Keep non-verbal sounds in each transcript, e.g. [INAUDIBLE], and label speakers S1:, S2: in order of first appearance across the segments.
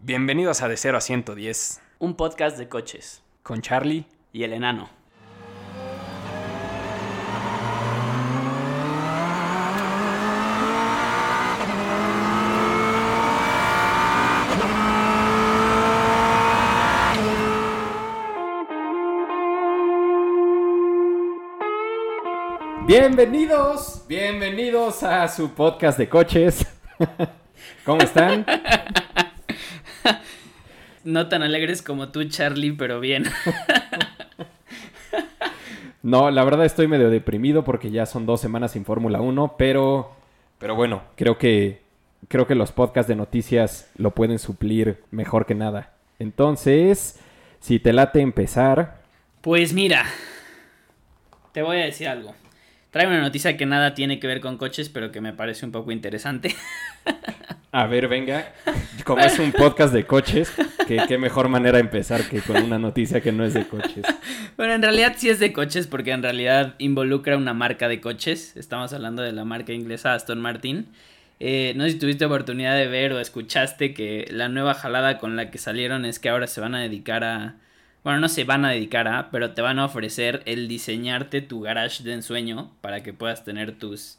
S1: Bienvenidos a De 0 a 110
S2: Un podcast de coches.
S1: con Charlie.
S2: Y el enano.
S1: Bienvenidos, bienvenidos a su podcast de coches. [LAUGHS] ¿Cómo están?
S2: No tan alegres como tú, Charlie, pero bien. [LAUGHS]
S1: No, la verdad estoy medio deprimido porque ya son dos semanas sin Fórmula 1, pero, pero bueno, creo que, creo que los podcasts de noticias lo pueden suplir mejor que nada. Entonces, si te late empezar,
S2: Pues mira, te voy a decir algo. Trae una noticia que nada tiene que ver con coches, pero que me parece un poco interesante. [LAUGHS]
S1: a ver, venga, como es un podcast de coches, qué mejor manera empezar que con una noticia que no es de coches.
S2: Bueno, en realidad sí es de coches, porque en realidad involucra una marca de coches. Estamos hablando de la marca inglesa Aston Martin. Eh, no sé si tuviste oportunidad de ver o escuchaste que la nueva jalada con la que salieron es que ahora se van a dedicar a... Bueno, no se van a dedicar a, pero te van a ofrecer el diseñarte tu garage de ensueño para que puedas tener tus,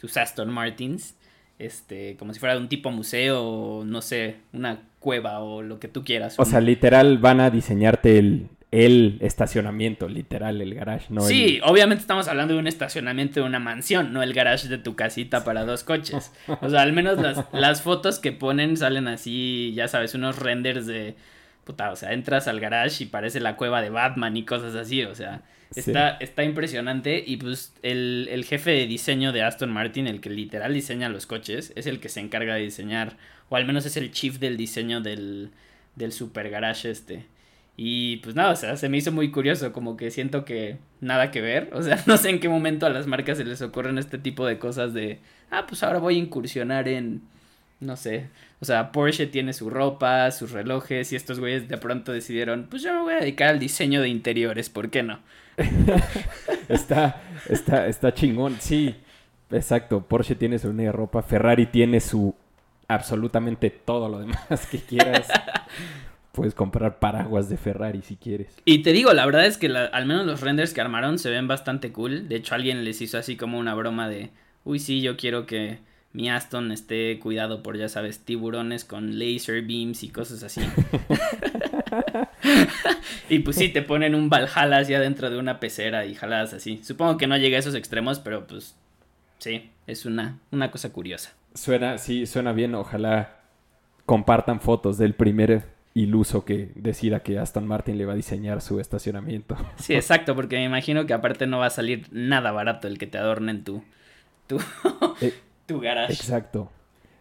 S2: tus Aston Martins. Este, como si fuera un tipo museo no sé, una cueva o lo que tú quieras.
S1: O
S2: un-
S1: sea, literal van a diseñarte el, el estacionamiento, literal, el garage, no
S2: sí,
S1: el-
S2: obviamente estamos hablando de un estacionamiento de una mansión, no el garage de tu casita para dos coches. [LAUGHS] O sea, al menos las, las fotos que ponen salen así, ya sabes, unos renders de... Puta, o sea, entras al garage y parece la cueva de Batman y cosas así, o sea,
S1: Sí.
S2: está, está impresionante y pues el, el jefe de diseño de Aston Martin, el que literal diseña los coches, es el que se encarga de diseñar, o al menos es el chief del diseño del, del super garage este. Y pues nada, o sea, se me hizo muy curioso, como que siento que nada que ver, o sea, [LAUGHS] no sé en qué momento a las marcas se les ocurren este tipo de cosas de, ah, pues ahora voy a incursionar en, no sé, o sea, Porsche tiene su ropa, sus relojes y estos güeyes de pronto decidieron, pues yo me voy a dedicar al diseño de interiores, ¿por qué no? [LAUGHS]
S1: Está, está, está chingón. Sí, exacto. Porsche tiene su línea de ropa. Ferrari tiene su absolutamente todo lo demás que quieras. [LAUGHS] Puedes comprar paraguas de Ferrari si quieres.
S2: Y te digo, la verdad es que la- al menos los renders que armaron se ven bastante cool. De hecho, alguien les hizo así como una broma de, uy, sí, yo quiero que mi Aston esté cuidado por, ya sabes, tiburones con laser beams y cosas así. [LAUGHS] y pues sí, te ponen un Valhalla hacia dentro de una pecera y jaladas así. Supongo que no llega a esos extremos, pero pues sí, es una, una cosa curiosa.
S1: Suena, sí, suena bien. Ojalá compartan fotos del primer iluso que decida que Aston Martin le va a diseñar su estacionamiento.
S2: Sí, exacto, porque me imagino que aparte no va a salir nada barato el que te adornen tu, tu,
S1: Eh,
S2: tu garage.
S1: Exacto.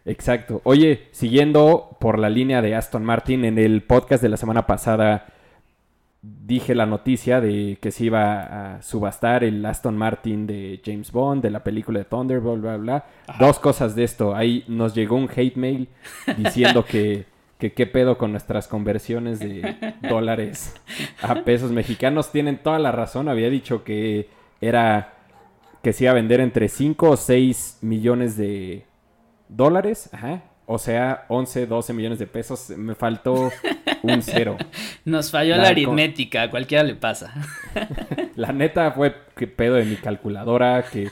S1: Exacto. Oye, siguiendo por la línea de Aston Martin, en el podcast de la semana pasada dije la noticia de que se iba a subastar el Aston Martin de James Bond, de la película de Thunderbolt, bla, bla.
S2: Ajá.
S1: Dos cosas de esto. Ahí nos llegó un hate mail [LAUGHS] diciendo que, que qué pedo con nuestras conversiones de [LAUGHS] dólares a pesos mexicanos. Tienen toda la razón. Había dicho que era que se iba a vender entre 5 o 6 millones de dólares. Ajá. O sea, 11, 12 millones de pesos. Me faltó un cero. [LAUGHS]
S2: Nos falló
S1: La
S2: aritmética, a cualquiera le pasa. [LAUGHS]
S1: La neta fue que pedo de mi calculadora que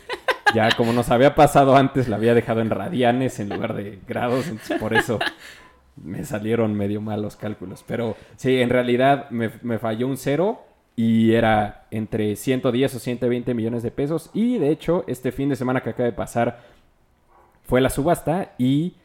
S1: ya como nos había pasado antes la había dejado en radianes en lugar de grados, entonces por eso me salieron medio mal los cálculos. Pero sí, en realidad me, me falló un cero y era entre 110 o 120 millones de pesos. Y de hecho, este fin de semana que acaba de pasar fue la subasta y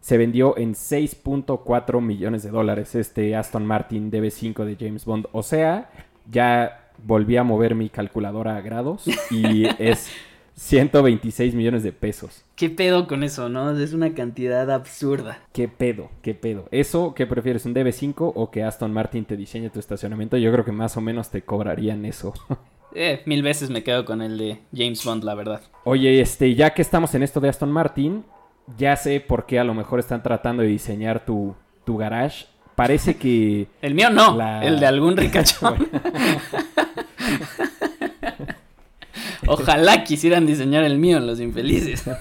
S1: se vendió en 6.4 millones de dólares este Aston Martin DB5 de James Bond. O sea, ya volví a mover mi calculadora a grados y [LAUGHS] es 126 millones de pesos.
S2: ¿Qué pedo con eso, no? Es una cantidad absurda.
S1: ¿Qué pedo? ¿Qué pedo? ¿Eso qué prefieres? ¿Un DB5 o que Aston Martin te diseñe tu estacionamiento? Yo creo que más o menos te cobrarían eso. [LAUGHS]
S2: Eh, mil veces me quedo con el de James Bond, la verdad.
S1: Oye, este, ya que estamos en esto de Aston Martin, ya sé por qué a lo mejor están tratando de diseñar tu, tu garage. Parece que [LAUGHS]
S2: El mío no,
S1: La-
S2: el de algún ricachón. [LAUGHS] Ojalá quisieran diseñar el mío, los infelices. [LAUGHS]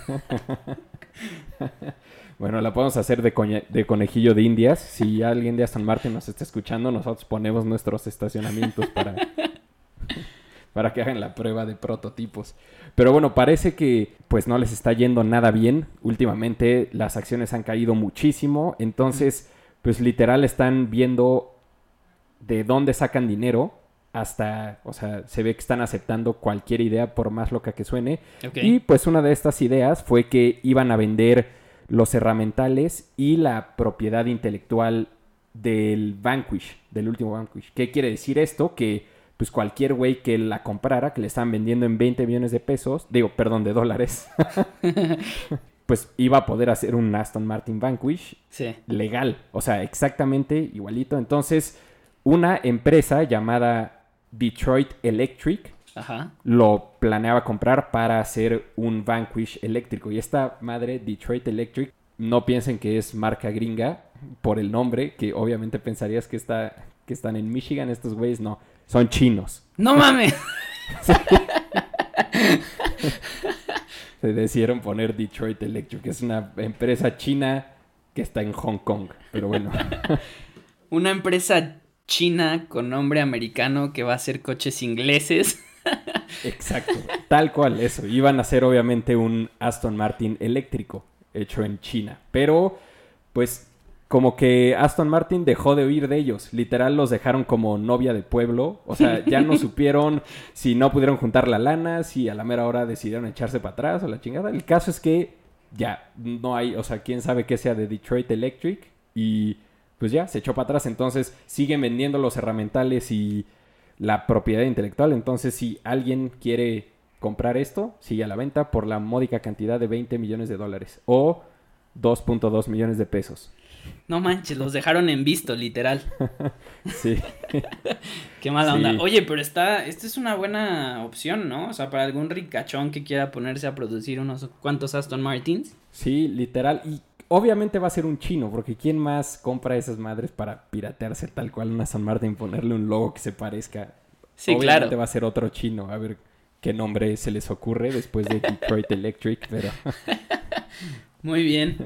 S1: Bueno, la podemos hacer de, conejillo de indias. Si alguien de Aston Martin nos está escuchando, nosotros ponemos nuestros estacionamientos para, [LAUGHS] para que hagan la prueba de prototipos. Pero bueno, parece que pues no les está yendo nada bien. Últimamente las acciones han caído muchísimo. Entonces, pues literal están viendo de dónde sacan dinero hasta, o sea, se ve que están aceptando cualquier idea por más loca que suene. Y pues una de estas ideas fue que iban a vender los herramientales y la propiedad intelectual del Vanquish, del último Vanquish. ¿Qué quiere decir esto? Que pues cualquier güey que la comprara, que le están vendiendo en 20 millones de pesos, digo, perdón, de dólares, [LAUGHS] [LAUGHS] pues iba a poder hacer un Aston Martin Vanquish
S2: Sí.
S1: legal, o sea, exactamente igualito. Entonces, una empresa llamada Detroit Electric
S2: Ajá.
S1: lo planeaba comprar para hacer un Vanquish eléctrico. Y esta madre, Detroit Electric, no piensen que es marca gringa por el nombre, que obviamente pensarías que, está, que están en Michigan. Estos güeyes no, son chinos.
S2: No mames. [LAUGHS] [LAUGHS]
S1: Se decidieron poner Detroit Electric, es una empresa china que está en Hong Kong. Pero bueno, [LAUGHS]
S2: Una empresa china con nombre americano que va a hacer coches ingleses. [LAUGHS]
S1: exacto, tal cual eso. Iban a hacer obviamente un Aston Martin eléctrico hecho en China. Pero, pues, como que Aston Martin dejó de oír de ellos. Literal los dejaron como novia de pueblo. O sea, ya no [LAUGHS] supieron si no pudieron juntar la lana, si a la mera hora decidieron echarse para atrás o la chingada. El caso es que ya no hay, o sea, quién sabe qué sea de Detroit Electric. Y pues ya, se echó para atrás. Entonces siguen vendiendo los herramientales y la propiedad intelectual. Entonces, si alguien quiere comprar esto, sigue a la venta por la módica cantidad de 20 millones de dólares o 2.2 millones de pesos.
S2: No manches, los dejaron en visto, literal. [LAUGHS]
S1: Sí. [LAUGHS]
S2: Qué mala
S1: Sí.
S2: onda. Oye, pero está, esta es una buena opción, ¿no? O sea, para algún ricachón que quiera ponerse a producir unos cuantos Aston Martins.
S1: Sí, literal. Y obviamente va a ser un chino, porque ¿quién más compra esas madres para piratearse tal cual una San Martín, ponerle un logo que se parezca?
S2: Sí,
S1: obviamente
S2: claro.
S1: va a ser otro chino. A ver qué nombre se les ocurre después de Detroit [LAUGHS] Electric, pero... [LAUGHS]
S2: Muy bien.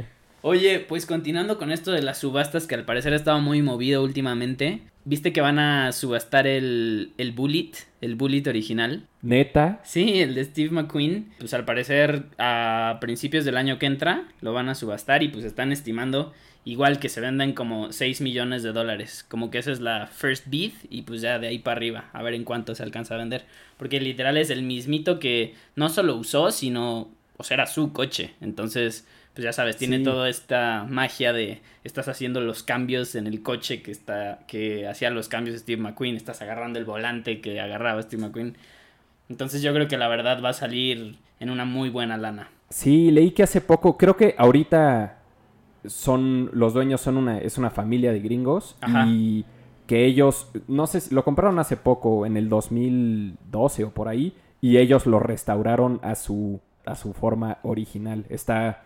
S2: Oye, pues continuando con esto de las subastas que al parecer ha estado muy movido últimamente. ¿Viste que van a subastar el, el Bullet? El Bullet original.
S1: Neta,
S2: Sí, el de Steve McQueen. Pues al parecer a principios del año que entra lo van a subastar y pues están estimando igual que se vendan como 6 millones de dólares. Como que esa es la first bid y pues ya de ahí para arriba. A ver en cuánto se alcanza a vender. Porque literal es el mismito que no solo usó, sino... O sea, era su coche. Entonces, pues ya sabes, tiene
S1: Sí.
S2: toda esta magia de estás haciendo los cambios en el coche que está que hacía los cambios Steve McQueen, estás agarrando el volante que agarraba Steve McQueen. Entonces yo creo que la verdad va a salir en una muy buena lana.
S1: Sí, leí que hace poco, creo que ahorita son, los dueños son una, es una familia de gringos
S2: Ajá.
S1: y que ellos, no sé, lo compraron hace poco, en el 2012 o por ahí, y ellos lo restauraron a su, a su forma original. Está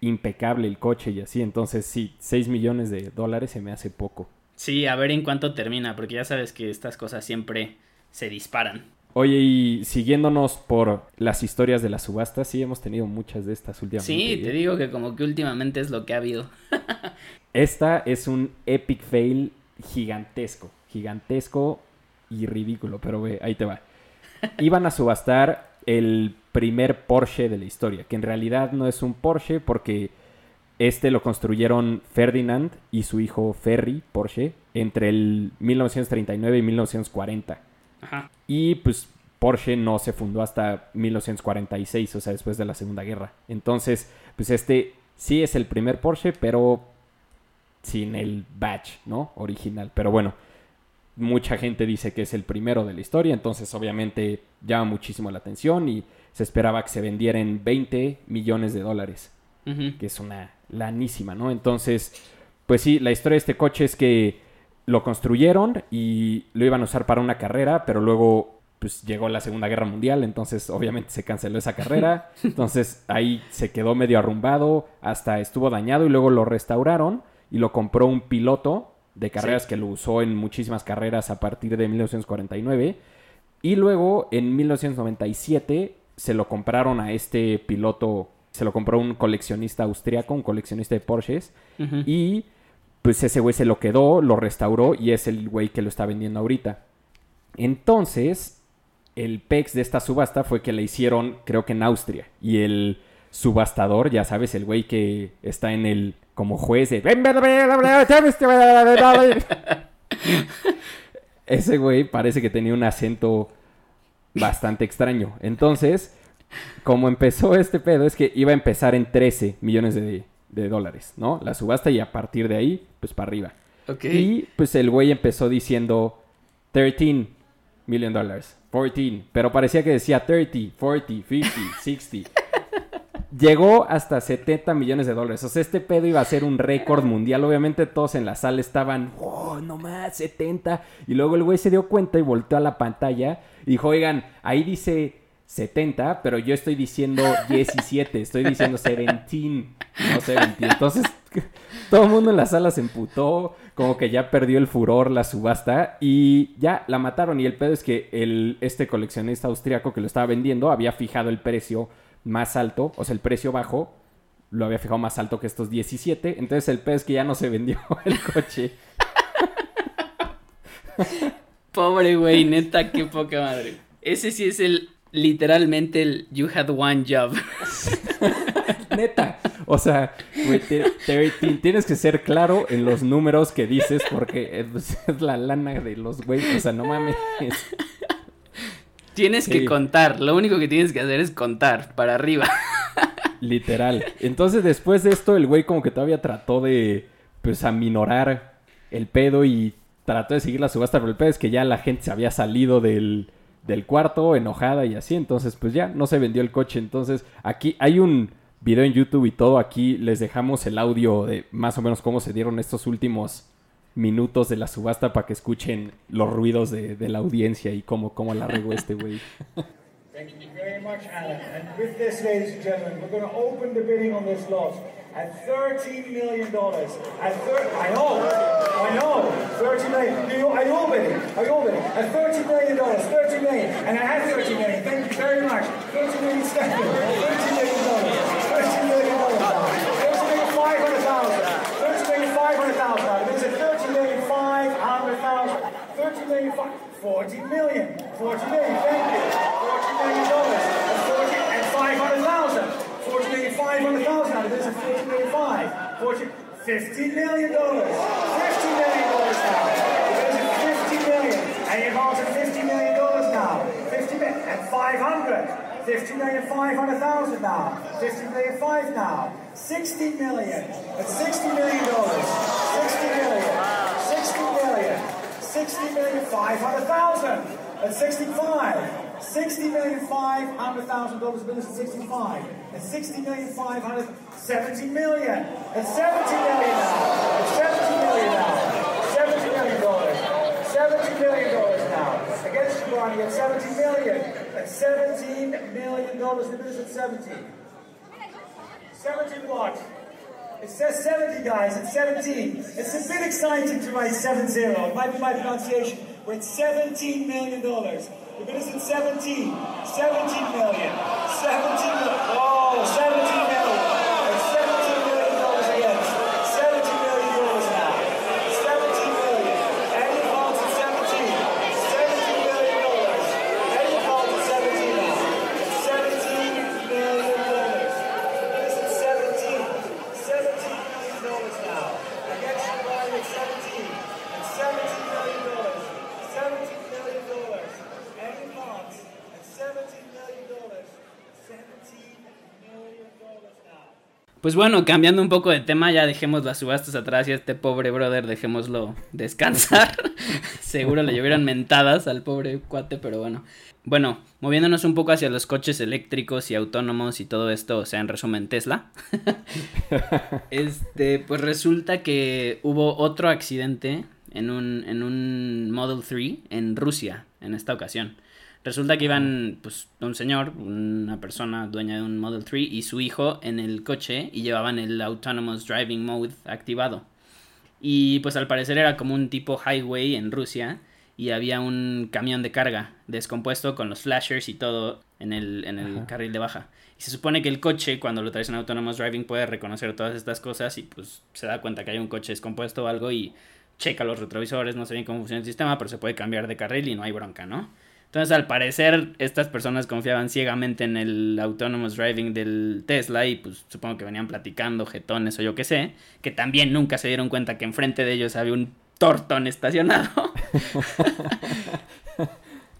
S1: impecable el coche y así, entonces sí, 6 millones de dólares se me hace poco.
S2: Sí, a ver en cuánto termina, porque ya sabes que estas cosas siempre se disparan.
S1: Oye, y siguiéndonos por las historias de las subastas, sí hemos tenido muchas de estas últimamente.
S2: Sí,
S1: ¿eh?
S2: te digo que como que últimamente es lo que ha habido. [LAUGHS]
S1: Esta es un epic fail gigantesco, gigantesco y ridículo, pero ve, ahí te va. [LAUGHS] Iban a subastar el primer Porsche de la historia, que en realidad no es un Porsche porque este lo construyeron Ferdinand y su hijo Ferry Porsche entre el 1939 y 1940.
S2: Ajá.
S1: Y pues Porsche no se fundó hasta 1946, o sea, después de la Segunda Guerra. Entonces, pues este sí es el primer Porsche, pero sin el badge, ¿no? Original. Pero bueno, mucha gente dice que es el primero de la historia, entonces obviamente llama muchísimo la atención y se esperaba que se vendiera en 20 millones de dólares que es una lanísima, ¿no? Entonces, pues sí, la historia de este coche es que lo construyeron y lo iban a usar para una carrera, pero luego pues llegó la Segunda Guerra Mundial, entonces obviamente se canceló esa carrera, [LAUGHS] entonces ahí se quedó medio arrumbado, hasta estuvo dañado y luego lo restauraron y lo compró un piloto de carreras
S2: Sí.
S1: que lo usó en muchísimas carreras a partir de 1949 y luego en 1997 se lo compraron a este piloto se lo compró un coleccionista austriaco, un coleccionista de Porsches. Y pues ese güey se lo quedó, lo restauró y es el güey que lo está vendiendo ahorita. Entonces, el pex de esta subasta fue que la hicieron, creo que en Austria. Y el subastador, ya sabes, el güey que está en el como juez de... Ese güey parece que tenía un acento bastante extraño. Entonces, como empezó este pedo, es que iba a empezar en 13 millones de, de dólares, ¿no? La subasta y a partir de ahí, pues para arriba.
S2: Ok.
S1: Y pues el güey empezó diciendo 13 million dollars, 14, pero parecía que decía 30, 40, 50, 60. Llegó hasta 70 millones de dólares. O sea, este pedo iba a ser un récord mundial. Obviamente todos en la sala estaban, oh, no más, 70. Y luego el güey se dio cuenta y volteó a la pantalla dijo, oigan, ahí dice 70, pero yo estoy diciendo 17, estoy diciendo 17, no 17. Entonces, [LAUGHS] todo el mundo en la sala se emputó, como que ya perdió el furor la subasta y ya la mataron. Y el pedo es que el, este coleccionista austriaco que lo estaba vendiendo había fijado el precio más alto, o sea, el precio bajo lo había fijado más alto que estos 17. Entonces el pedo es que ya no se vendió [LAUGHS] el coche.
S2: Pobre güey, neta, qué poca madre. Ese sí es el, literalmente el you had one job. [LAUGHS]
S1: Neta. O sea, güey, te- te- ti- tienes que ser claro en los números que dices porque es, es la lana de los güeyes. O sea, no mames.
S2: Tienes
S1: Sí.
S2: que contar, lo único que tienes que hacer es contar para arriba.
S1: Literal. Entonces, después de esto, el güey como que todavía trató de, pues, aminorar el pedo y trató de seguir la subasta, pero el pedo es que ya la gente se había salido del, del cuarto enojada y así, entonces, pues ya no se vendió el coche. Entonces, aquí hay un video en YouTube y todo, aquí les dejamos el audio de más o menos cómo se dieron estos últimos minutos de la subasta para que escuchen los ruidos de, de la audiencia y cómo, cómo la regó este güey. [LAUGHS]
S3: Thank you very much, Alan. And with this, ladies and gentlemen, we're going to open the bidding on this lot at $13 million. At thir- I know, I know, 30 million. Do you, you all bidding? Are you all? At $30 million, 30 million. And I have 30 million. Thank you very much. $30 million second. $30 million. $30 million now. $30 million 500,000. $30 million 500,000. There's a $30 million 500,000. 30 million fi- 40 million. 40 million, thank you. 40 million dollars. And 40 and 500,000. 40 million 500,000 now. There's a 40 million 5. 40 50 million dollars. 50 million dollars now. A 50 million. And you've to 50 million dollars now. 50 million and 500. 50 million 500,000 now. 50 million 5 now. 60 million. That's 60 million dollars. 60 million. 60 million. 60 million 500,000. At 65. 60 million 500,000 dollars business at 65. At 60 million 500. 70 million. At 70 million now. At 70 million now. 70 million dollars. 70 million dollars now. Against Giovanni at 70 million. At 17 million dollars. The business at 70. 70 what? It says 70, guys. It's 17. It's a bit exciting to write 70. It might be my pronunciation. We're at 17 million dollars. The bid is at 17. 17 million. 17 million. Oh, 17 million. It's 17 million dollars against. 17 million dollars now. 17 million. Any calls at 17. 17 million dollars. Any calls at 17 now. 17 million dollars. It is at 17. 17 million dollars now. Against the line at 17. At 17 million dollars. 17 million dollars. Any calls at 17 million dollars. 17 million dollars now.
S2: Pues bueno, cambiando un poco de tema, ya dejemos las subastas atrás y a este pobre brother dejémoslo descansar. [LAUGHS] Seguro le llovieron mentadas al pobre cuate, pero bueno. Bueno, moviéndonos un poco hacia los coches eléctricos y autónomos y todo esto, o sea, en resumen, Tesla. [LAUGHS] este, pues resulta que hubo otro accidente en un, en un Model 3 en Rusia en esta ocasión. Resulta que iban, pues, un señor, una persona dueña de un Model 3 y su hijo en el coche y llevaban el Autonomous Driving Mode activado. Y pues al parecer era como un tipo highway en Rusia y había un camión de carga descompuesto con los flashers y todo en el, en el carril de baja. Y se supone que el coche, cuando lo traes en Autonomous Driving, puede reconocer todas estas cosas y pues se da cuenta que hay un coche descompuesto o algo y checa los retrovisores, no sé bien cómo funciona el sistema, pero se puede cambiar de carril y no hay bronca, ¿no? Entonces, al parecer, estas personas confiaban ciegamente en el autonomous driving del Tesla y pues supongo que venían platicando jetones o yo qué sé, que también nunca se dieron cuenta que enfrente de ellos había un tortón estacionado. [LAUGHS] [LAUGHS]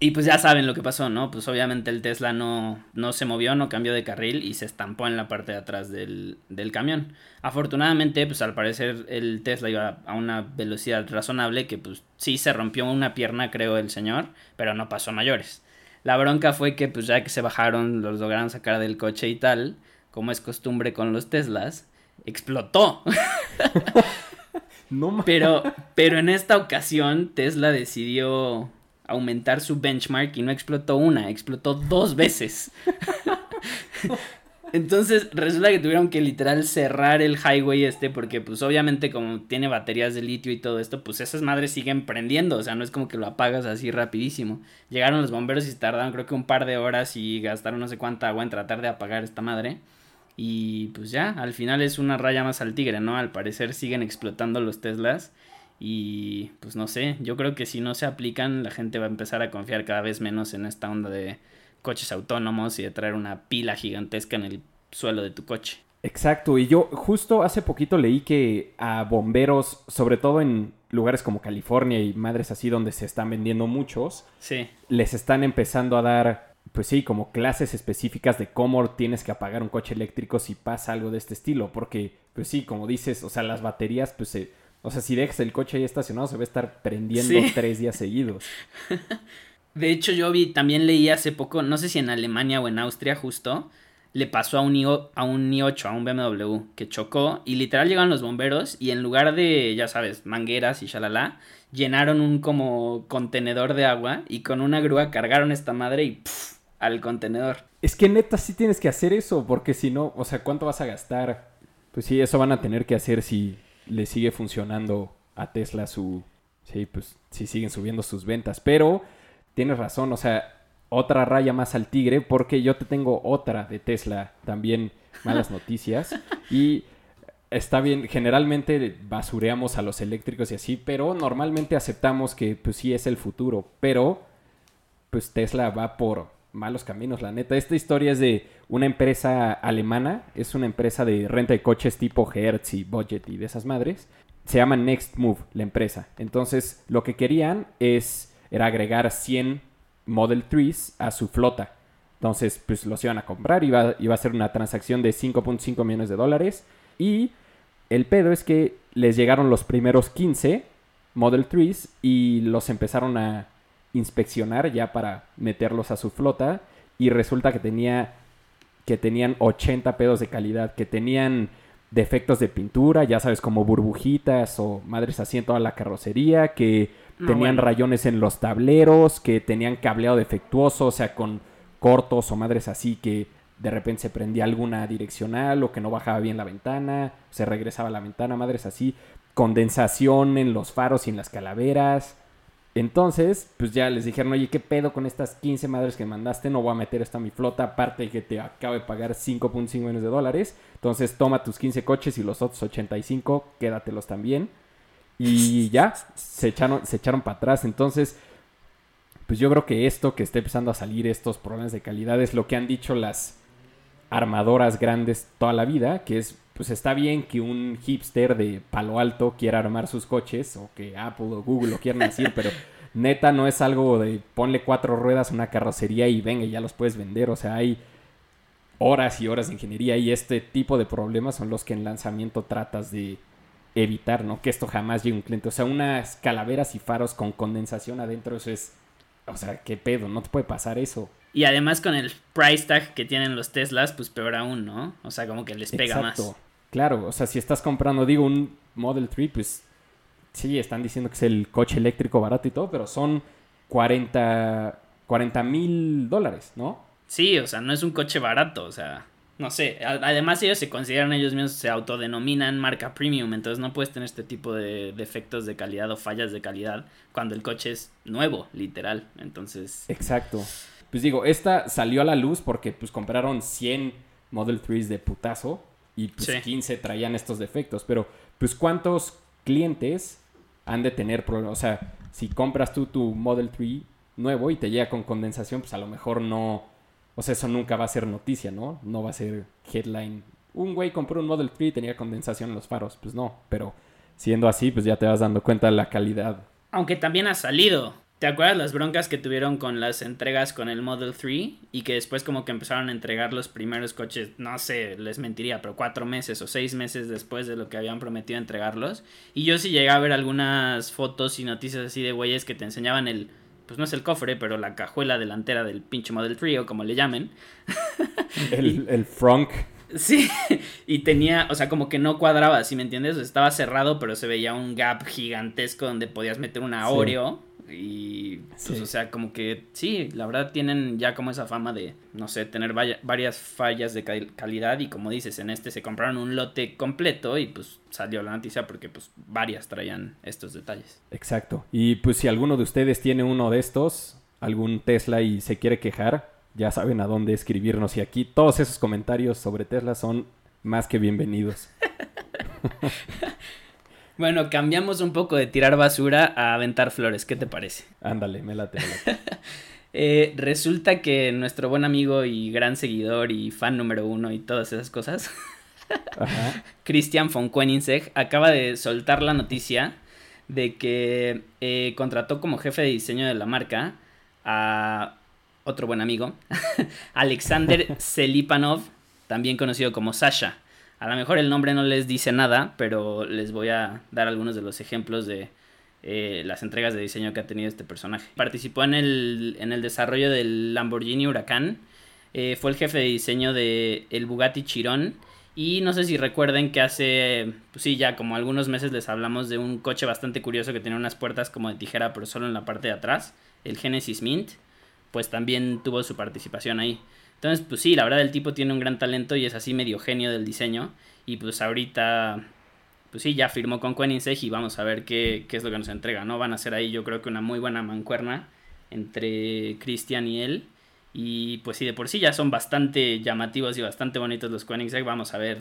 S2: y pues ya saben lo que pasó, ¿no? Pues obviamente el Tesla no, no se movió, no cambió de carril y se estampó en la parte de atrás del, del camión. Afortunadamente, pues al parecer el Tesla iba a una velocidad razonable que pues sí se rompió una pierna, creo, el señor, pero no pasó a mayores. La bronca fue que pues ya que se bajaron, los lograron sacar del coche y tal, como es costumbre con los Teslas, explotó. [LAUGHS]
S1: no
S2: pero, pero en esta ocasión Tesla decidió aumentar su benchmark y no explotó una, explotó dos veces. [LAUGHS] Entonces resulta que tuvieron que literal cerrar el highway este porque pues obviamente como tiene baterías de litio y todo esto, pues esas madres siguen prendiendo, o sea, no es como que lo apagas así rapidísimo. Llegaron los bomberos y tardaron creo que un par de horas y gastaron no sé cuánta agua en tratar de apagar esta madre. Y pues ya, al final es una raya más al tigre, ¿no? Al parecer siguen explotando los Teslas y pues no sé, yo creo que si no se aplican la gente va a empezar a confiar cada vez menos en esta onda de coches autónomos y de traer una pila gigantesca en el suelo de tu coche.
S1: Exacto, y yo justo hace poquito leí que a bomberos, sobre todo en lugares como California y madres así donde se están vendiendo muchos,
S2: sí.
S1: les están empezando a dar, pues sí, como clases específicas de cómo tienes que apagar un coche eléctrico si pasa algo de este estilo, porque, pues sí, como dices, o sea, las baterías, pues se... O sea, si dejas el coche ahí estacionado, se va a estar prendiendo tres días seguidos. [LAUGHS]
S2: De hecho, yo vi, también leí hace poco, no sé si en Alemania o en Austria justo, le pasó a un, a un i8, a un BMW, que chocó y literal llegaron los bomberos y en lugar de, ya sabes, mangueras y shalala, llenaron un como contenedor de agua y con una grúa cargaron esta madre y al contenedor.
S1: Es que neta sí tienes que hacer eso, porque si no, o sea, ¿cuánto vas a gastar? Pues sí, eso van a tener que hacer si le sigue funcionando a Tesla su... Sí, pues si siguen subiendo sus ventas, pero tienes razón, o sea, otra raya más al tigre porque yo te tengo otra de Tesla también malas [LAUGHS] noticias y está bien, generalmente basureamos a los eléctricos y así, pero normalmente aceptamos que pues sí es el futuro, pero pues Tesla va por malos caminos, la neta. Esta historia es de una empresa alemana, es una empresa de renta de coches tipo Hertz y Budget y de esas madres. Se llama Next Move, la empresa. Entonces, lo que querían es era agregar 100 Model 3 a su flota. Entonces, pues los iban a comprar, iba, iba a ser una transacción de 5.5 millones de dólares. Y el pedo es que les llegaron los primeros 15 Model 3 y los empezaron a inspeccionar ya para meterlos a su flota. Y resulta que tenía que tenían 80 pedos de calidad, que tenían defectos de pintura, ya sabes, como burbujitas o madres así en toda la carrocería, que tenían rayones en los tableros, que tenían cableado defectuoso, o sea, con cortos o madres así que de repente se prendía alguna direccional o que no bajaba bien la ventana, se regresaba a la ventana, madres así, condensación en los faros y en las calaveras. Entonces, pues ya les dijeron, oye, ¿qué pedo con estas 15 madres que mandaste? No voy a meter esto a mi flota, aparte de que te acabo de pagar 5.5 millones de dólares. Entonces, toma tus 15 coches y los otros 85, quédatelos también. Y ya, se echaron, se echaron para atrás. Entonces, pues yo creo que esto que está empezando a salir, estos problemas de calidad, es lo que han dicho las armadoras grandes toda la vida, que es, pues está bien que un hipster de Palo Alto quiera armar sus coches, o que Apple o Google lo quieran decir, pero [LAUGHS] neta no es algo de ponle cuatro ruedas a una carrocería y venga, ya los puedes vender. O sea, hay horas y horas de ingeniería y este tipo de problemas son los que en lanzamiento tratas de evitar, ¿no? Que esto jamás llegue a un cliente. O sea, unas calaveras y faros con condensación adentro, eso es. O sea, qué pedo, no te puede pasar eso.
S2: Y además con el price tag que tienen los Teslas, pues peor aún, ¿no? O sea, como que les pega Exacto. más.
S1: Claro, o sea, si estás comprando, digo, un Model 3, pues sí, están diciendo que es el coche eléctrico barato y todo, pero son 40 mil dólares, ¿no?
S2: Sí, o sea, no es un coche barato, o sea. no sé, además ellos se consideran ellos mismos, se autodenominan marca premium, entonces no puedes tener este tipo de defectos de calidad o fallas de calidad cuando el coche es nuevo, literal. Entonces...
S1: Exacto. Pues digo, esta salió a la luz porque pues compraron 100 Model 3 de putazo y pues 15 traían estos defectos, pero pues cuántos clientes han de tener problemas, o sea, si compras tú tu Model 3 nuevo y te llega con condensación, pues a lo mejor no o sea, eso nunca va a ser noticia, ¿no? No va a ser headline. Un güey compró un Model 3 y tenía condensación en los faros. Pues no, pero siendo así, pues ya te vas dando cuenta de la calidad.
S2: Aunque también ha salido. ¿Te acuerdas las broncas que tuvieron con las entregas con el Model 3? Y que después como que empezaron a entregar los primeros coches, no sé, les mentiría, pero cuatro meses o seis meses después de lo que habían prometido entregarlos. Y yo sí llegué a ver algunas fotos y noticias así de güeyes que te enseñaban el pues no es el cofre, pero la cajuela delantera del pinche Model 3 o como le llamen. [LAUGHS]
S1: El, el frunk.
S2: Sí, y tenía, o sea, como que no cuadraba, ¿sí me entiendes? estaba cerrado, pero se veía un gap gigantesco donde podías meter una Oreo. Y pues, o sea, como que sí, la verdad tienen ya como esa fama de, no sé, tener varias fallas de calidad. Y como dices, en este se compraron un lote completo y pues salió la noticia porque pues varias traían estos detalles.
S1: Exacto. Y pues si alguno de ustedes tiene uno de estos, algún Tesla y se quiere quejar, ya saben a dónde escribirnos. Y aquí todos esos comentarios sobre Tesla son más que bienvenidos. [LAUGHS]
S2: Bueno, cambiamos un poco de tirar basura a aventar flores. ¿Qué te parece?
S1: Ándale, me late, me late. [LAUGHS]
S2: eh, resulta que nuestro buen amigo y gran seguidor y fan número uno y todas esas cosas, [LAUGHS] Christian von Koenigsegg, acaba de soltar la noticia de que eh, contrató como jefe de diseño de la marca a otro buen amigo, [LAUGHS] Alexander Selipanov, también conocido como Sasha. A lo mejor el nombre no les dice nada, pero les voy a dar algunos de los ejemplos de eh, las entregas de diseño que ha tenido este personaje. Participó en el, en el desarrollo del Lamborghini Huracán, eh, fue el jefe de diseño de el Bugatti Chiron y no sé si recuerden que hace, pues sí, ya como algunos meses les hablamos de un coche bastante curioso que tenía unas puertas como de tijera pero solo en la parte de atrás, el Genesis Mint, pues también tuvo su participación ahí. Entonces, pues sí, la verdad el tipo tiene un gran talento y es así medio genio del diseño. Y pues ahorita, pues sí, ya firmó con Koenigsegg y vamos a ver qué, qué es lo que nos entrega, ¿no? Van a ser ahí yo creo que una muy buena mancuerna entre Christian y él. Y pues sí, de por sí ya son bastante llamativos y bastante bonitos los Koenigsegg. Vamos a ver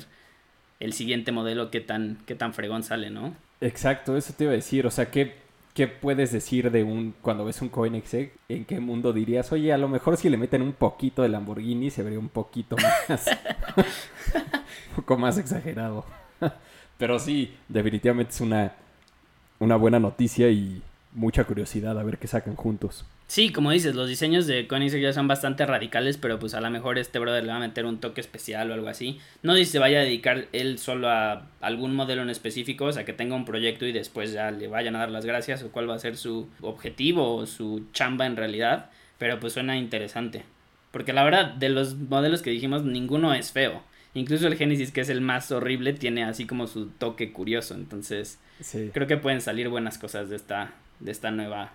S2: el siguiente modelo qué tan, qué tan fregón sale, ¿no?
S1: Exacto, eso te iba a decir. O sea, que ¿qué puedes decir de un cuando ves un Koenigsegg? ¿En qué mundo dirías, oye, a lo mejor si le meten un poquito de Lamborghini se vería un poquito [LAUGHS] más, un poco más exagerado? [LAUGHS] Pero sí, definitivamente es una, una buena noticia y mucha curiosidad a ver qué sacan juntos.
S2: Sí, como dices, los diseños de Koenigsegg ya son bastante radicales, pero pues a lo mejor este brother le va a meter un toque especial o algo así. No dice se vaya a dedicar él solo a algún modelo en específico, o sea, que tenga un proyecto y después ya le vayan a dar las gracias o cuál va a ser su objetivo o su chamba en realidad, pero pues suena interesante. Porque la verdad, de los modelos que dijimos, ninguno es feo. Incluso el Genesis, que es el más horrible, tiene así como su toque curioso. Entonces, creo que pueden salir buenas cosas de esta, de esta nueva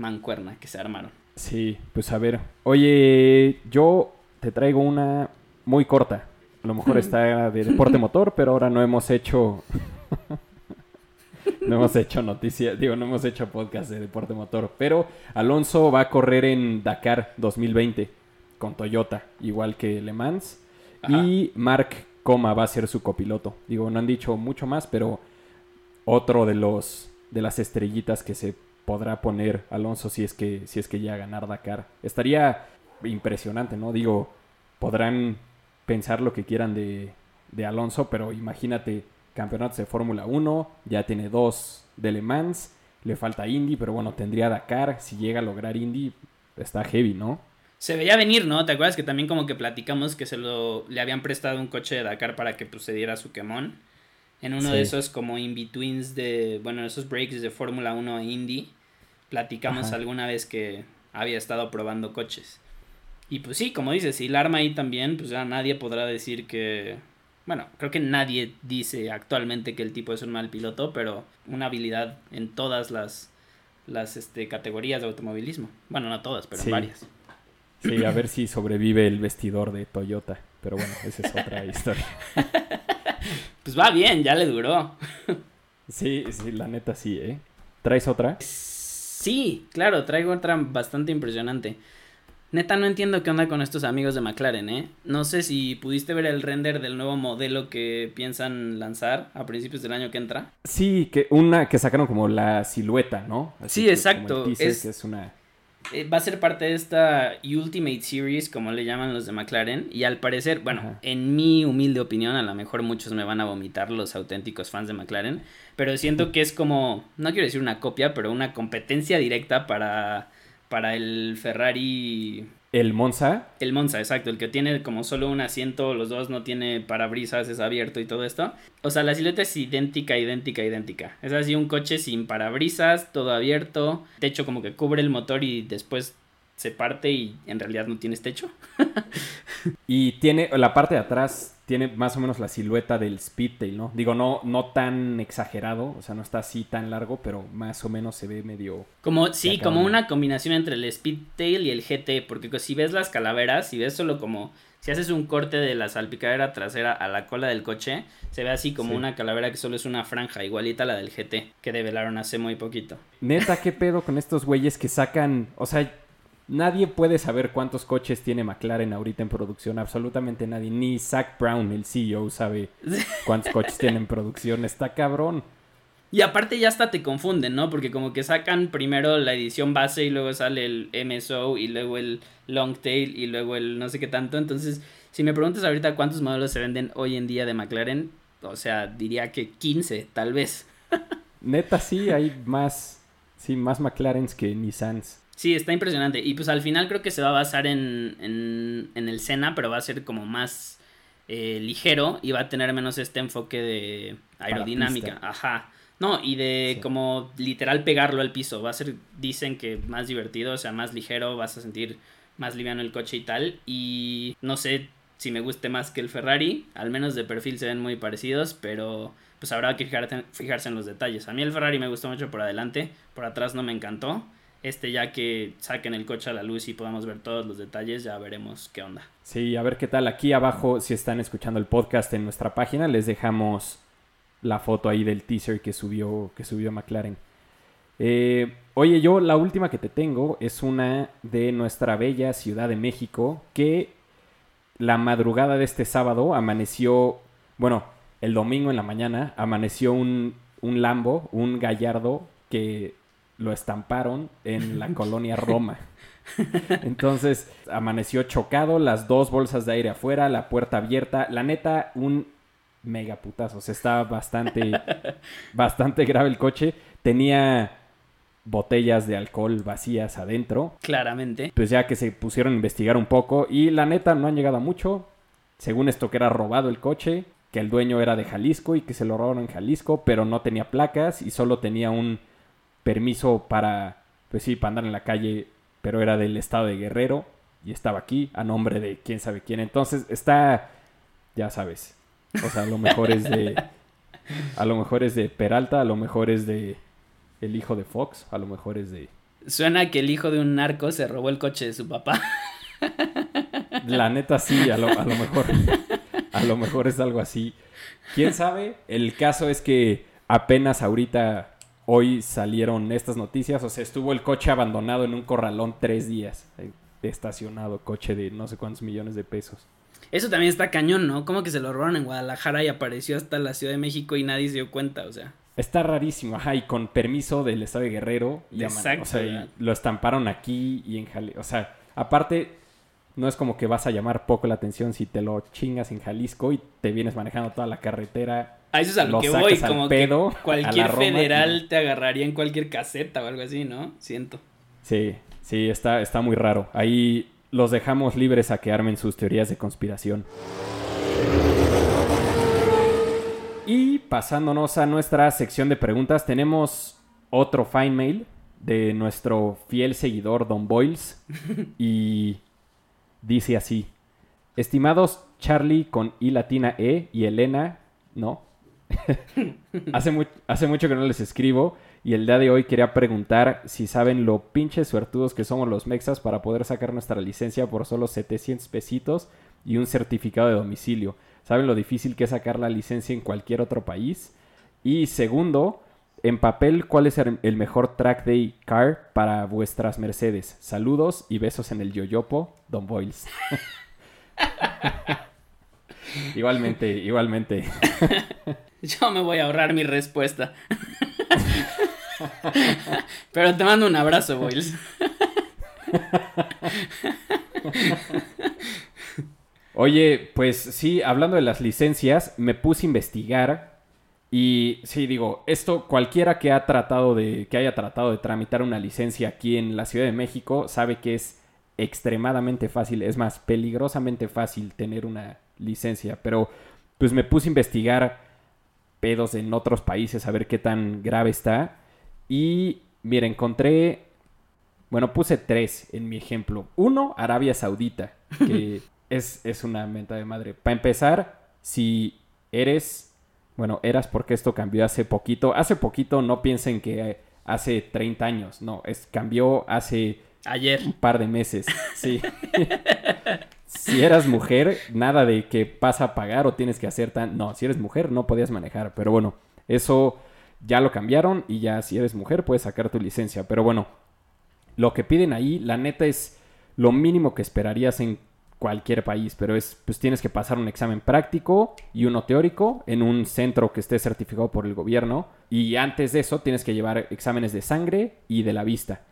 S2: mancuerna que se armaron.
S1: Sí, pues a ver. Oye, yo te traigo una muy corta. A lo mejor está de deporte [LAUGHS] motor, pero ahora no hemos hecho. [LAUGHS] no hemos hecho noticias, digo, no hemos hecho podcast de deporte motor. Pero Alonso va a correr en Dakar 2020 con Toyota, igual que Le Mans. Y Mark Coma va a ser su copiloto. Digo, no han dicho mucho más, pero otro de los de las estrellitas que se podrá poner Alonso si es que, si es que llega a ganar Dakar. Estaría impresionante, ¿no? Digo, podrán pensar lo que quieran de, de Alonso, pero imagínate, campeonatos de Fórmula 1, ya tiene dos de Le Mans, le falta Indy, pero bueno, tendría Dakar, si llega a lograr Indy, está heavy, ¿no?
S2: Se veía venir, ¿no? ¿Te acuerdas que también como que platicamos que se lo le habían prestado un coche de Dakar para que procediera pues, su quemón? En uno de esos como in-betweens de, bueno, esos breaks de Fórmula 1 a Indy platicamos alguna vez que había estado probando coches. Y pues sí, como dices, si la arma ahí también, pues ya nadie podrá decir que... Bueno, creo que nadie dice actualmente que el tipo es un mal piloto, pero una habilidad en todas las, las este, categorías de automovilismo. Bueno, no todas, pero en varias.
S1: Sí, a ver si sobrevive el vestidor de Toyota. Pero bueno, esa es otra historia. [LAUGHS]
S2: Pues va bien, ya le duró.
S1: Sí, sí, la neta sí, ¿eh? ¿Traes otra?
S2: Sí, claro, traigo otra bastante impresionante. Neta, no entiendo qué onda con estos amigos de McLaren, ¿eh? No sé si pudiste ver el render del nuevo modelo que piensan lanzar a principios del año que entra.
S1: Sí, que una que sacaron como la silueta, ¿no?
S2: Sí,
S1: que- como
S2: exacto,
S1: el teaser,
S2: es-
S1: que es una...
S2: Eh, va a ser parte de esta Ultimate Series, como le llaman los de McLaren. Y al parecer, bueno,
S1: Ajá.
S2: en mi humilde opinión, a lo mejor muchos me van a vomitar los auténticos fans de McLaren. Pero siento que es como, no quiero decir una copia, pero una competencia directa para, para el Ferrari
S1: El Monza,
S2: El Monza, exacto, el que tiene como solo un asiento, los dos no tiene parabrisas, es abierto y todo esto. O sea, la silueta es idéntica, idéntica, idéntica. Es así un coche sin parabrisas, todo abierto, techo como que cubre el motor y después se parte y en realidad no tienes techo. [LAUGHS]
S1: Y tiene, la parte de atrás tiene más o menos la silueta del Speedtail, ¿no? Digo, no, no tan exagerado, o sea, no está así tan largo, pero más o menos se ve medio...
S2: Como, sí, como una combinación entre el Speedtail y el GT, porque pues, si ves las calaveras, si ves solo como, si haces un corte de la salpicadera trasera a la cola del coche, se ve así como
S1: Sí.
S2: una calavera que solo es una franja, igualita a la del GT, que develaron hace muy poquito.
S1: Neta, ¿qué pedo con estos güeyes que sacan? O sea, nadie puede saber cuántos coches tiene McLaren ahorita en producción, absolutamente nadie. Ni Zach Brown, el CEO, sabe cuántos coches tiene en producción. Está cabrón.
S2: Y aparte ya hasta te confunden, ¿no? Porque como que sacan primero la edición base y luego sale el MSO y luego el long tail y luego el no sé qué tanto. Entonces, si me preguntas ahorita cuántos modelos se venden hoy en día de McLaren, o sea, diría que 15, tal vez. [LAUGHS]
S1: Neta, sí, hay más, sí, más McLarens que Nissans.
S2: Sí, está impresionante. Y pues al final creo que se va a basar en, en, en el Senna, pero va a ser como más eh, ligero y va a tener menos este enfoque de aerodinámica. Ajá. No, y de
S1: Sí.
S2: como literal pegarlo al piso. Va a ser, dicen que más divertido, o sea, más ligero, vas a sentir más liviano el coche y tal. Y no sé si me guste más que el Ferrari, al menos de perfil se ven muy parecidos, pero pues habrá que fijarte- fijarse en los detalles. A mí el Ferrari me gustó mucho por adelante, por atrás no me encantó. Este ya que saquen el coche a la luz y podamos ver todos los detalles, ya veremos qué onda.
S1: Sí, a ver qué tal. Aquí abajo, si están escuchando el podcast en nuestra página, les dejamos la foto ahí del teaser que subió, que subió McLaren. Eh, oye, yo la última que te tengo es una de nuestra bella Ciudad de México que la madrugada de este sábado amaneció, bueno, el domingo en la mañana amaneció un, un Lambo, un Gallardo que lo estamparon en la [LAUGHS] colonia Roma. Entonces amaneció chocado, las dos bolsas de aire afuera, la puerta abierta. La neta, un mega putazo. O sea, estaba bastante, [LAUGHS] bastante grave el coche. Tenía botellas de alcohol vacías adentro.
S2: Claramente.
S1: Pues ya que se pusieron a investigar un poco. Y la neta, no han llegado a mucho. Según esto que era robado el coche. Que el dueño era de Jalisco y que se lo robaron en Jalisco. Pero no tenía placas y solo tenía un permiso para, pues sí, para andar en la calle. Pero era del estado de Guerrero. Y estaba aquí a nombre de quién sabe quién. Entonces está, ya sabes. O sea, a lo mejor es de... A lo mejor es de Peralta, a lo mejor es de el hijo de Fox, a lo mejor es de...
S2: Suena que el hijo de un narco se robó el coche de su papá.
S1: La neta sí, a lo, a lo mejor. A lo mejor es algo así. ¿Quién sabe? El caso es que apenas ahorita, hoy salieron estas noticias. O sea, estuvo el coche abandonado en un corralón tres días. eh, Estacionado, coche de no sé cuántos millones de pesos.
S2: Eso también está cañón, ¿no? Como que se lo robaron en Guadalajara y apareció hasta la Ciudad de México y nadie se dio cuenta, o sea.
S1: Está rarísimo, ajá, y con permiso del estado de Guerrero.
S2: Exacto,
S1: O sea, y lo estamparon aquí y en Jalisco. O sea, aparte, no es como que vas a llamar poco la atención si te lo chingas en Jalisco y te vienes manejando toda la carretera.
S2: A eso es a lo,
S1: Lo
S2: que voy, como
S1: pedo,
S2: que cualquier
S1: Roma,
S2: federal
S1: no.
S2: te agarraría en cualquier caseta o algo así, ¿no? Siento.
S1: Sí, sí, está, está muy raro. Ahí los dejamos libres a que armen sus teorías de conspiración. Y pasándonos a nuestra sección de preguntas, tenemos otro fine mail de nuestro fiel seguidor Don Boyles. [LAUGHS] Y dice así: Estimados Charlie con I latina E y Elena, no. [LAUGHS] hace, mu- hace mucho que no les escribo. Y el día de hoy quería preguntar si saben lo pinches suertudos que somos los mexas para poder sacar nuestra licencia por solo 700 pesitos y un certificado de domicilio. ¿Saben lo difícil que es sacar la licencia en cualquier otro país? Y segundo, en papel, ¿cuál es el mejor track day car para vuestras Mercedes? Saludos y besos en el yoyopo, Don Boyles. [LAUGHS] [LAUGHS] igualmente, igualmente. [LAUGHS]
S2: Yo me voy a ahorrar mi respuesta. [LAUGHS] Pero te mando un abrazo, Boyles. [LAUGHS]
S1: Oye, pues sí, hablando de las licencias, me puse a investigar y sí, digo, esto cualquiera que ha tratado de, que haya tratado de tramitar una licencia aquí en la Ciudad de México sabe que es extremadamente fácil, es más, peligrosamente fácil tener una licencia, pero pues me puse a investigar pedos en otros países a ver qué tan grave está y mira, encontré, bueno, puse tres en mi ejemplo. Uno, Arabia Saudita, que [LAUGHS] es, es una menta de madre. Para empezar, si eres, bueno, eras porque esto cambió hace poquito. Hace poquito no piensen que hace 30 años, no, es cambió hace
S2: Ayer.
S1: Un par de meses, sí. [LAUGHS] si eras mujer, nada de que pasa a pagar o tienes que hacer tan... No, si eres mujer no podías manejar, pero bueno, eso ya lo cambiaron y ya si eres mujer puedes sacar tu licencia. Pero bueno, lo que piden ahí, la neta es lo mínimo que esperarías en cualquier país, pero es, pues tienes que pasar un examen práctico y uno teórico en un centro que esté certificado por el gobierno. Y antes de eso tienes que llevar exámenes de sangre y de la vista.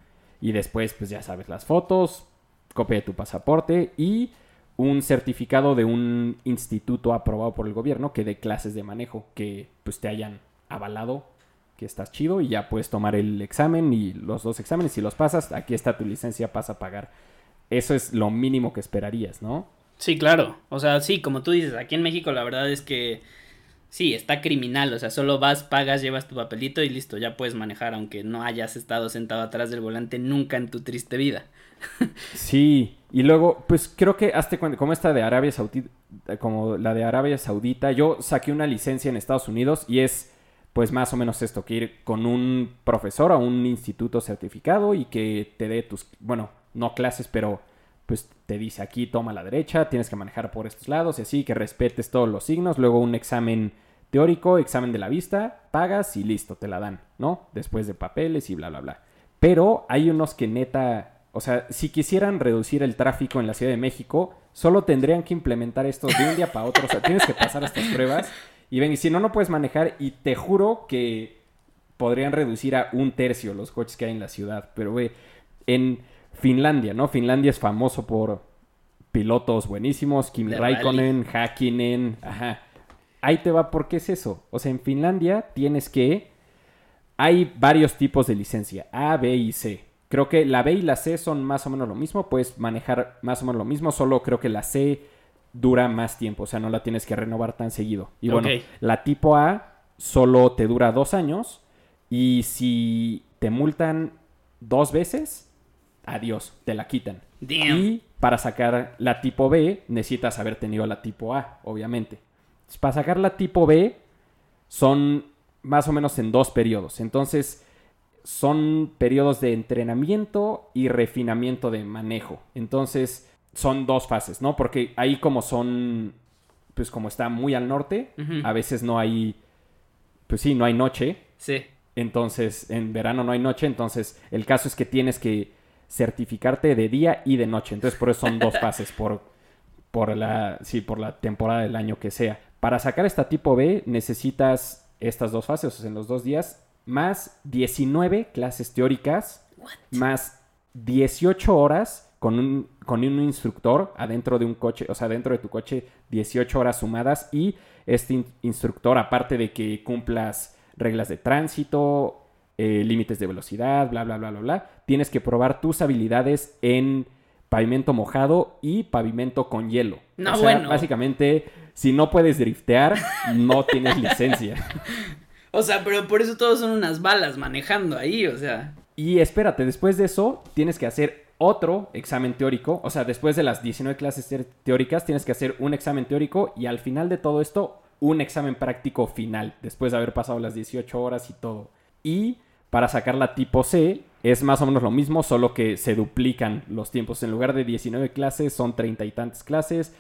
S1: Y después, pues ya sabes, las fotos, copia de tu pasaporte y un certificado de un instituto aprobado por el gobierno que dé clases de manejo, que pues te hayan avalado que estás chido y ya puedes tomar el examen y los dos exámenes. Si los pasas, aquí está tu licencia, pasa a pagar. Eso es lo mínimo que esperarías, ¿no?
S2: Sí, claro. O sea, sí, como tú dices, aquí en México la verdad es que sí, está criminal. O sea, solo vas, pagas, llevas tu papelito y listo, ya puedes manejar, aunque no hayas estado sentado atrás del volante nunca en tu triste vida.
S1: Sí, y luego, pues creo que hasta cuando, como esta de Arabia Saudita, como la de Arabia Saudita, yo saqué una licencia en Estados Unidos y es pues más o menos esto, que ir con un profesor a un instituto certificado y que te dé tus, bueno, no clases, pero pues te dice aquí toma la derecha, tienes que manejar por estos lados y así, que respetes todos los signos, luego un examen teórico, examen de la vista, pagas y listo, te la dan, ¿no? Después de papeles y bla, bla, bla. Pero hay unos que neta, o sea, si quisieran reducir el tráfico en la Ciudad de México, solo tendrían que implementar esto de un día para otro, o sea, tienes que pasar estas pruebas y ven, y si no, no puedes manejar. Y te juro que podrían reducir a un tercio los coches que hay en la ciudad. Pero, güey, en Finlandia, ¿no? Finlandia es famoso por pilotos buenísimos. Kimi Raikkonen, Hakkinen, ajá. Ahí te va, ¿por qué es eso? O sea, en Finlandia tienes que... Hay varios tipos de licencia, A, B y C. Creo que la B y la C son más o menos lo mismo, puedes manejar más o menos lo mismo, solo creo que la C dura más tiempo, o sea, no la tienes que renovar tan seguido. Y bueno, la tipo A solo te dura dos años y si te multan dos veces, adiós, te la quitan. Y para sacar la tipo B necesitas haber tenido la tipo A, obviamente. Para sacar la tipo B son más o menos en dos periodos. Entonces son periodos de entrenamiento y refinamiento de manejo. Entonces son dos fases, ¿no? Porque ahí como son, pues como está muy al norte, a veces no hay, pues sí, no hay noche.
S2: Sí.
S1: Entonces, en verano no hay noche, entonces el caso es que tienes que certificarte de día y de noche. Entonces, por eso son dos [LAUGHS] fases, por, por la, sí, por la temporada del año que sea. Para sacar esta tipo B necesitas estas dos fases, o sea, en los dos días, más 19 clases teóricas, más 18 horas con un, con un instructor adentro de un coche, o sea, dentro de tu coche 18 horas sumadas y este instructor, aparte de que cumplas reglas de tránsito, eh, límites de velocidad, bla, bla, bla, bla, bla, tienes que probar tus habilidades en pavimento mojado y pavimento con hielo.
S2: No, bueno.
S1: Básicamente, si no puedes driftear, no tienes [LAUGHS] licencia.
S2: O sea, pero por eso todos son unas balas manejando ahí, o sea.
S1: Y espérate, después de eso, tienes que hacer otro examen teórico. O sea, después de las 19 clases teóricas, tienes que hacer un examen teórico y al final de todo esto, un examen práctico final, después de haber pasado las 18 horas y todo. Y para sacar la tipo C, es más o menos lo mismo, solo que se duplican los tiempos. En lugar de 19 clases, son treinta y tantas clases.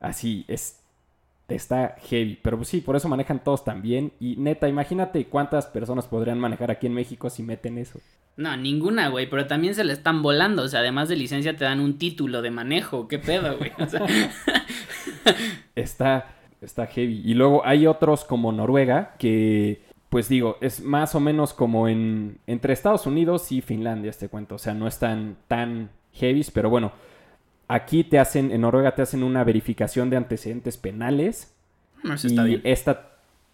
S1: así, es, está heavy. Pero pues sí, por eso manejan todos también. Y neta, imagínate cuántas personas podrían manejar aquí en México si meten eso.
S2: No, ninguna, güey, pero también se le están volando. O sea, además de licencia te dan un título de manejo. ¿Qué pedo, güey? O sea, [LAUGHS]
S1: Está, está heavy. Y luego hay otros como Noruega que, pues digo, es más o menos como en entre Estados Unidos y Finlandia este cuento. O sea, no están tan heavy, pero bueno, aquí te hacen, en Noruega te hacen una verificación de antecedentes penales.
S2: no, eso
S1: y
S2: está bien.
S1: esta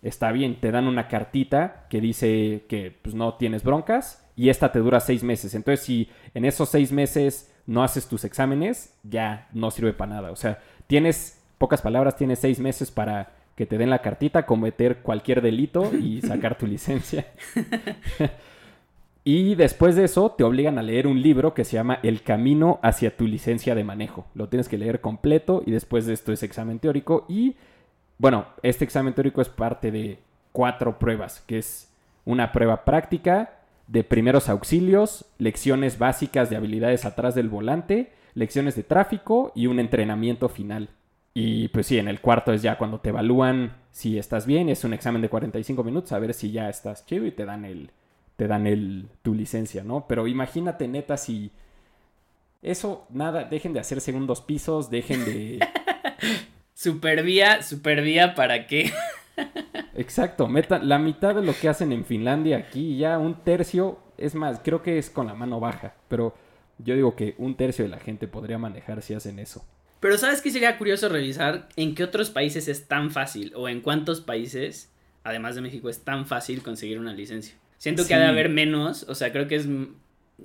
S1: está bien, te dan una cartita que dice que pues, no tienes broncas y esta te dura seis meses. Entonces, si en esos seis meses no haces tus exámenes, ya no sirve para nada. O sea, tienes, pocas palabras, tienes seis meses para que te den la cartita, cometer cualquier delito y sacar tu licencia. [LAUGHS] y después de eso te obligan a leer un libro que se llama El camino hacia tu licencia de manejo. Lo tienes que leer completo y después de esto es examen teórico y bueno, este examen teórico es parte de cuatro pruebas, que es una prueba práctica de primeros auxilios, lecciones básicas de habilidades atrás del volante, lecciones de tráfico y un entrenamiento final. Y pues sí, en el cuarto es ya cuando te evalúan si estás bien, es un examen de 45 minutos a ver si ya estás chido y te dan el te dan el tu licencia, ¿no? Pero imagínate neta si eso nada, dejen de hacer segundos pisos, dejen de [LAUGHS]
S2: Supervía, supervía, ¿para qué? [LAUGHS]
S1: Exacto, meta la mitad de lo que hacen en Finlandia aquí, ya un tercio, es más, creo que es con la mano baja, pero yo digo que un tercio de la gente podría manejar si hacen eso.
S2: Pero ¿sabes qué sería curioso revisar? ¿En qué otros países es tan fácil? ¿O en cuántos países, además de México, es tan fácil conseguir una licencia? Siento que ha de haber menos, o sea, creo que es...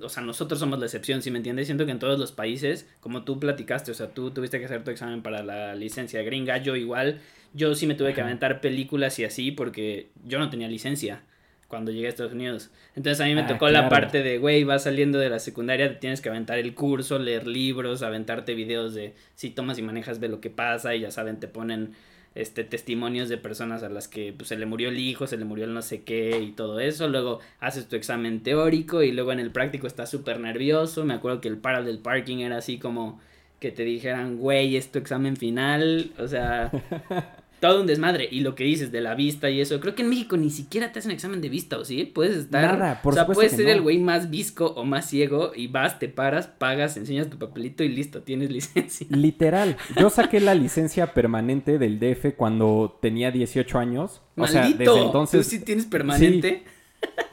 S2: O sea, nosotros somos la excepción, ¿sí me entiendes? Siento que en todos los países, como tú platicaste, o sea, tú tuviste que hacer tu examen para la licencia gringa, yo igual, yo sí me tuve que aventar películas y así porque yo no tenía licencia cuando llegué a Estados Unidos. Entonces a mí me
S1: Ah,
S2: tocó la parte de, güey, vas saliendo de la secundaria, te tienes que aventar el curso, leer libros, aventarte videos de si tomas y manejas, ve lo que pasa y ya saben, te ponen este testimonios de personas a las que pues, se le murió el hijo, se le murió el no sé qué y todo eso. Luego haces tu examen teórico y luego en el práctico estás súper nervioso. Me acuerdo que el para del parking era así como que te dijeran, güey, es tu examen final. O sea, [LAUGHS] todo un desmadre. Y lo que dices de la vista y eso, creo que en México ni siquiera te hacen examen de vista, ¿o sí? Puedes estar.
S1: Nada, por
S2: o sea, puedes ser
S1: no.
S2: el güey más visco o más ciego y vas, te paras, pagas, enseñas tu papelito y listo, tienes [LAUGHS] licencia.
S1: Literal, yo saqué la licencia permanente del DF cuando tenía 18 años. O sea,
S2: Maldito,
S1: desde entonces...
S2: tú sí tienes permanente.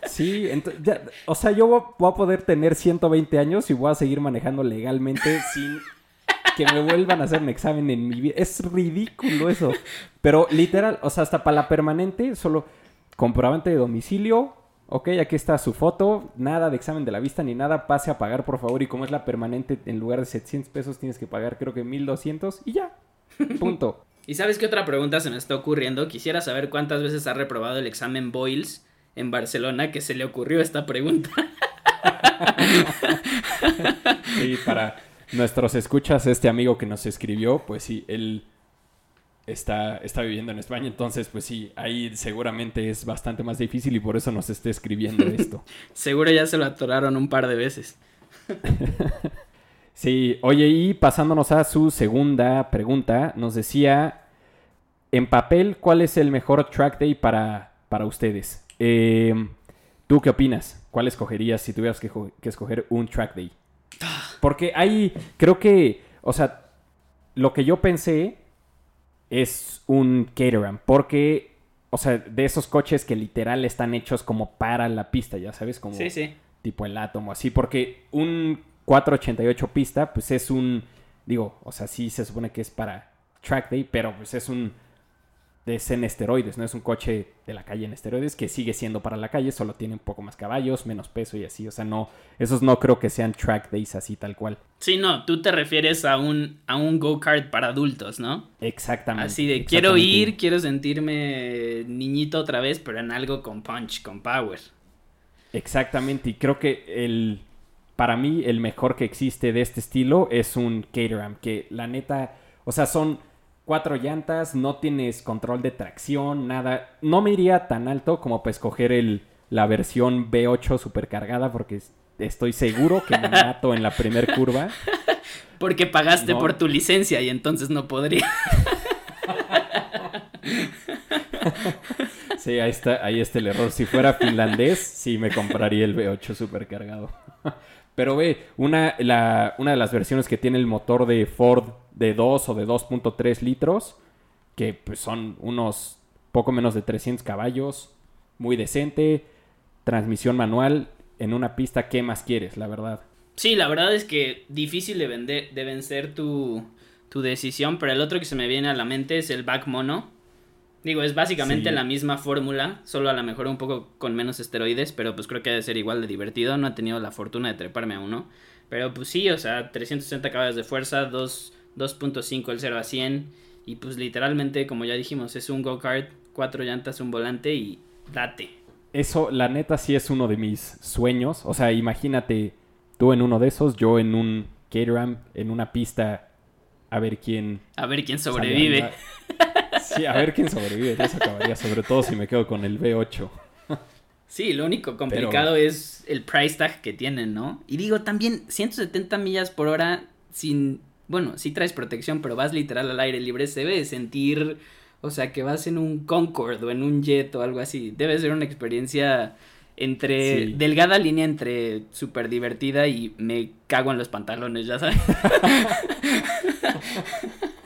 S1: Sí, ento- ya- o sea, yo vo- voy a poder tener 120 años y voy a seguir manejando legalmente [LAUGHS] sin que me vuelvan a hacer un examen en mi vida. Es ridículo eso. Pero literal, o sea, hasta para la permanente, solo comprobante de domicilio. Ok, aquí está su foto. Nada de examen de la vista ni nada. Pase a pagar, por favor. Y como es la permanente, en lugar de 700 pesos tienes que pagar creo que 1200 y ya. Punto. [LAUGHS]
S2: ¿Y sabes qué otra pregunta se me está ocurriendo? Quisiera saber cuántas veces ha reprobado el examen Boyles en Barcelona que se le ocurrió esta pregunta. [LAUGHS]
S1: Y para nuestros escuchas, este amigo que nos escribió, pues sí, él está, está viviendo en España, entonces pues sí, ahí seguramente es bastante más difícil y por eso nos está escribiendo [LAUGHS] esto.
S2: Seguro ya se lo atoraron un par de veces. [LAUGHS]
S1: Sí, oye, y pasándonos a su segunda pregunta, nos decía, en papel, ¿cuál es el mejor track day para, para ustedes? Eh, ¿Tú qué opinas? ¿Cuál escogerías si tuvieras que, que escoger un track day? Porque hay, creo que, o sea, lo que yo pensé es un Caterham, porque, o sea, de esos coches que literal están hechos como para la pista, ya sabes, como
S2: Sí, sí.
S1: tipo el átomo, así, porque un 488 pista, pues es un, digo, o sea, sí se supone que es para track day, pero pues es un, es en esteroides, no es un coche de la calle en esteroides que sigue siendo para la calle, solo tiene un poco más caballos, menos peso y así, o sea, no, esos no creo que sean track days así tal cual.
S2: Sí, no, tú te refieres a un, a un go-kart para adultos, ¿no?
S1: Exactamente.
S2: Así de quiero ir, quiero sentirme niñito otra vez, pero en algo con punch, con power.
S1: Exactamente, y creo que el para mí el mejor que existe de este estilo es un Caterham, que la neta, o sea, son cuatro llantas, no tienes control de tracción, nada. No me iría tan alto como para escoger el, la versión V8 supercargada porque es- estoy seguro que me [LAUGHS] mato en la primer curva.
S2: Porque pagaste
S1: No.
S2: por tu licencia y entonces no podría. [LAUGHS]
S1: Sí, ahí está, ahí está el error. Si fuera finlandés, sí me compraría el V8 supercargado. Pero ve, una, la- una de las versiones que tiene el motor de Ford de 2 o de 2.3 litros, que pues son unos poco menos de 300 caballos, muy decente, transmisión manual, en una pista, ¿qué más quieres, la verdad?
S2: Sí, la verdad es que difícil de, vender, de vencer tu, tu decisión, pero el otro que se me viene a la mente es el back mono. Digo, es básicamente
S1: Sí.
S2: la misma fórmula, solo a lo mejor un poco con menos esteroides, pero pues creo que debe ser igual de divertido. No he tenido la fortuna de treparme a uno. Pero pues sí, o sea, 360 caballos de fuerza, 2 2.5 el 0 a 100. Y pues literalmente, como ya dijimos, es un go-kart, cuatro llantas, un volante y date.
S1: Eso, la neta, sí es uno de mis sueños. O sea, imagínate tú en uno de esos, yo en un Caterham, en una pista, a ver quién
S2: A ver quién sobrevive. [LAUGHS]
S1: Sí, a ver quién sobrevive. Eso acabaría, sobre todo si me quedo con el V8.
S2: Sí, lo único complicado es el price tag que tienen, ¿no? Y digo, también 170 millas por hora sin... Bueno, sí traes protección, pero vas literal al aire libre. Se debe de sentir, o sea, que vas en un Concorde o en un jet o algo así. Debe ser una experiencia entre...
S1: Sí.
S2: Delgada línea entre súper divertida y me cago en los pantalones, ya sabes. [LAUGHS]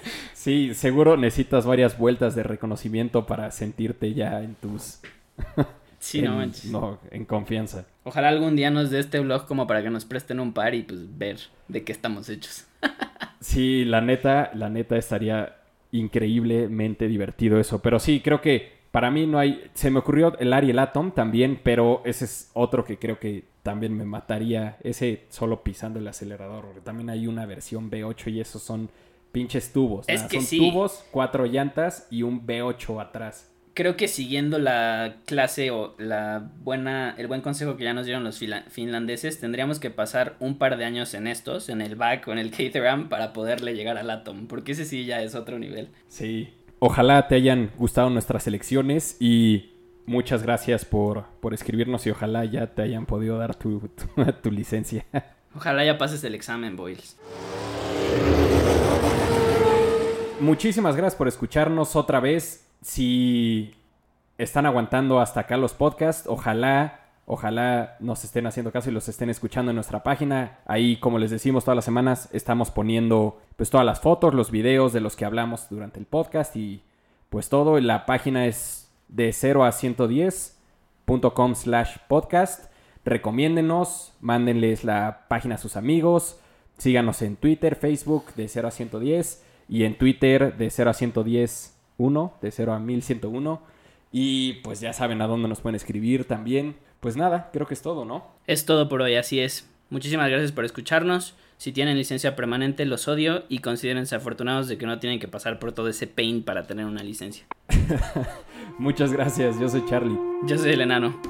S1: Sí, seguro necesitas varias vueltas de reconocimiento para sentirte ya en tus... [LAUGHS]
S2: Sí,
S1: en,
S2: no manches.
S1: no, en confianza.
S2: Ojalá algún día nos dé este blog como para que nos presten un par y pues ver de qué estamos hechos. [LAUGHS]
S1: Sí, la neta, la neta estaría increíblemente divertido eso. Pero sí, creo que para mí no hay. Se me ocurrió el Ariel Atom también, pero ese es otro que creo que también me mataría. Ese solo pisando el acelerador. Porque también hay una versión V8 y esos son pinches tubos.
S2: Es
S1: nada,
S2: que
S1: son
S2: sí.
S1: tubos, cuatro llantas y un V8 atrás.
S2: Creo que siguiendo la clase o la buena, el buen consejo que ya nos dieron los finlandeses, tendríamos que pasar un par de años en estos, en el back o en el Caterham, para poderle llegar al Atom, porque ese sí ya es otro nivel.
S1: Sí. Ojalá te hayan gustado nuestras elecciones y muchas gracias por, por escribirnos y ojalá ya te hayan podido dar tu, tu- [LAUGHS] tu licencia.
S2: Ojalá ya pases el examen, Boyles.
S1: Muchísimas gracias por escucharnos otra vez. Si están aguantando hasta acá los podcasts, ojalá, ojalá nos estén haciendo caso y los estén escuchando en nuestra página. Ahí, como les decimos todas las semanas, estamos poniendo pues todas las fotos, los videos de los que hablamos durante el podcast y pues todo. La página es de 0 a 110.com slash podcast. Recomiéndenos, mándenles la página a sus amigos, síganos en Twitter, Facebook de 0 a 110 y en Twitter de 0 a 110 1, de 0 a 1101. Y pues ya saben a dónde nos pueden escribir también. Pues nada, creo que es todo, ¿no?
S2: Es todo por hoy, así es. Muchísimas gracias por escucharnos. Si tienen licencia permanente, los odio y considérense afortunados de que no tienen que pasar por todo ese pain para tener una licencia. [LAUGHS]
S1: Muchas gracias, yo soy Charlie.
S2: Yo soy el enano.